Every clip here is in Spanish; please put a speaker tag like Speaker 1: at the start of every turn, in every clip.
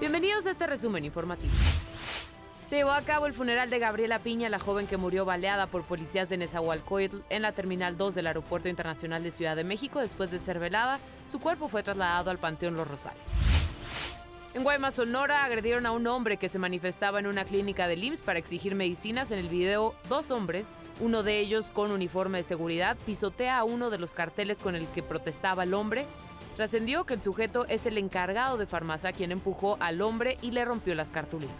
Speaker 1: Bienvenidos a este resumen informativo. Se llevó a cabo el funeral de Gabriela Piña, la joven que murió baleada por policías de Nezahualcóyotl en la Terminal 2 del Aeropuerto Internacional de Ciudad de México. Después de ser velada, su cuerpo fue trasladado al Panteón Los Rosales. En Guaymas, Sonora, agredieron a un hombre que se manifestaba en una clínica de IMSS para exigir medicinas. En el video, dos hombres, uno de ellos con uniforme de seguridad, pisotea a uno de los carteles con el que protestaba el hombre. Trascendió que el sujeto es el encargado de farmacia quien empujó al hombre y le rompió las cartulinas.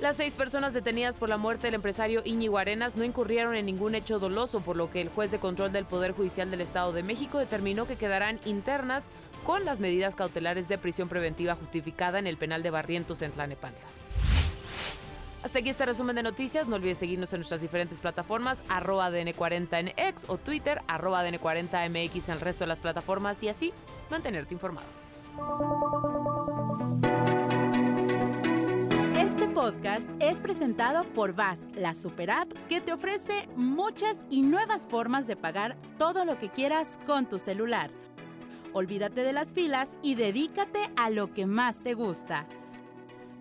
Speaker 1: Las seis personas detenidas por la muerte del empresario Íñigo Arenas no incurrieron en ningún hecho doloso, por lo que el juez de control del Poder Judicial del Estado de México determinó que quedarán internas con las medidas cautelares de prisión preventiva justificada en el penal de Barrientos en Tlanepantla. Hasta aquí este resumen de noticias. No olvides seguirnos en nuestras diferentes plataformas, arroba DN40 en X o Twitter, arroba DN40MX en el resto de las plataformas y así mantenerte informado.
Speaker 2: Este podcast es presentado por VAS, la super app que te ofrece muchas y nuevas formas de pagar todo lo que quieras con tu celular. Olvídate de las filas y dedícate a lo que más te gusta.